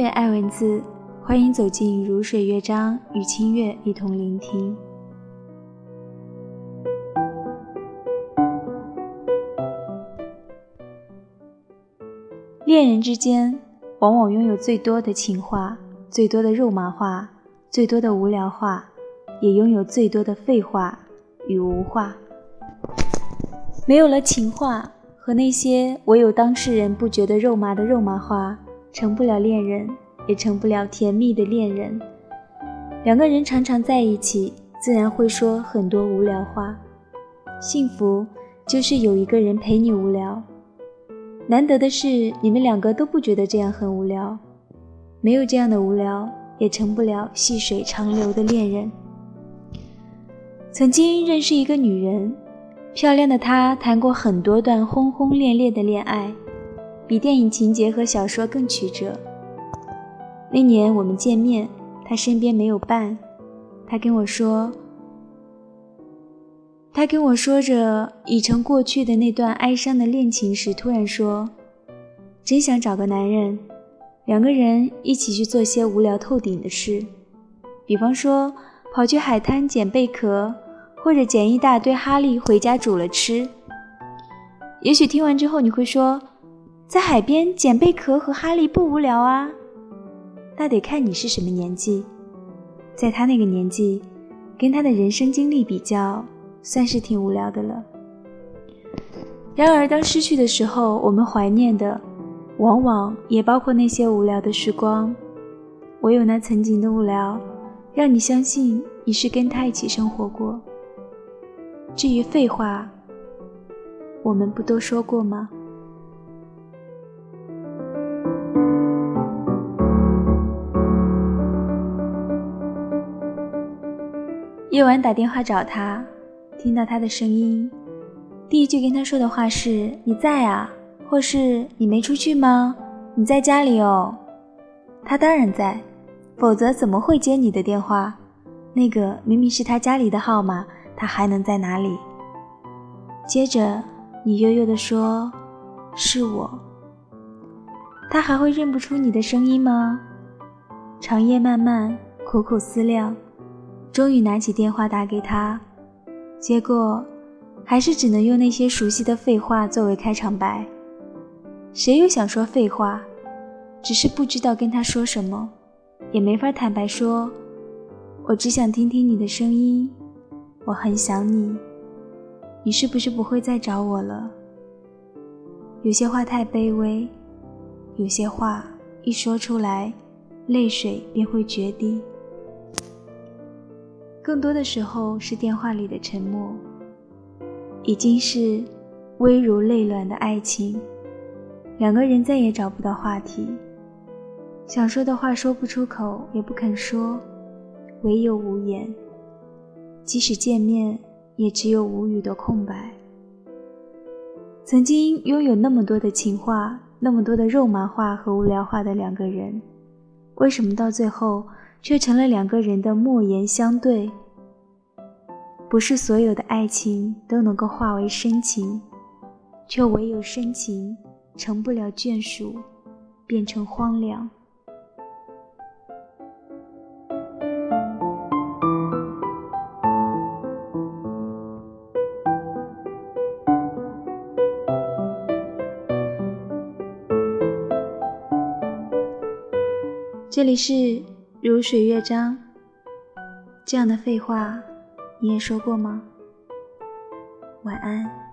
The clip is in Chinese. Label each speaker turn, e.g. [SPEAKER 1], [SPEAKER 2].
[SPEAKER 1] 乐爱文字，欢迎走进如水乐章，与清月一同聆听。恋人之间，往往拥有最多的情话，最多的肉麻话，最多的无聊话，也拥有最多的废话与无话。没有了情话和那些唯有当事人不觉得肉麻的肉麻话，成不了恋人，也成不了甜蜜的恋人。两个人常常在一起，自然会说很多无聊话。幸福就是有一个人陪你无聊。难得的是，你们两个都不觉得这样很无聊。没有这样的无聊，也成不了细水长流的恋人。曾经认识一个女人，漂亮的她谈过很多段轰轰烈烈的恋爱，比电影情节和小说更曲折。那年我们见面，他身边没有伴，他跟我说。他跟我说着已成过去的那段哀伤的恋情时，突然说：“真想找个男人，两个人一起去做些无聊透顶的事，比方说跑去海滩捡贝壳，或者捡一大堆哈利回家煮了吃。”也许听完之后你会说：“在海边捡贝壳和哈利不无聊啊？”那得看你是什么年纪，在他那个年纪，跟他的人生经历比较。算是挺无聊的了。然而，当失去的时候，我们怀念的，往往也包括那些无聊的时光。唯有那曾经的无聊，让你相信你是跟他一起生活过。至于废话，我们不都说过吗？夜晚打电话找他。听到他的声音，第一句跟他说的话是“你在啊”，或是“你没出去吗？你在家里哦。”他当然在，否则怎么会接你的电话？那个明明是他家里的号码，他还能在哪里？接着你悠悠地说：“是我。”他还会认不出你的声音吗？长夜漫漫，苦苦思量，终于拿起电话打给他。结果，还是只能用那些熟悉的废话作为开场白。谁又想说废话？只是不知道跟他说什么，也没法坦白说。我只想听听你的声音，我很想你。你是不是不会再找我了？有些话太卑微，有些话一说出来，泪水便会决堤。更多的时候是电话里的沉默，已经是微如泪卵的爱情。两个人再也找不到话题，想说的话说不出口，也不肯说，唯有无言。即使见面，也只有无语的空白。曾经拥有那么多的情话，那么多的肉麻话和无聊话的两个人，为什么到最后？却成了两个人的莫言相对。不是所有的爱情都能够化为深情，却唯有深情成不了眷属，变成荒凉。这里是。如水乐章，这样的废话你也说过吗？晚安。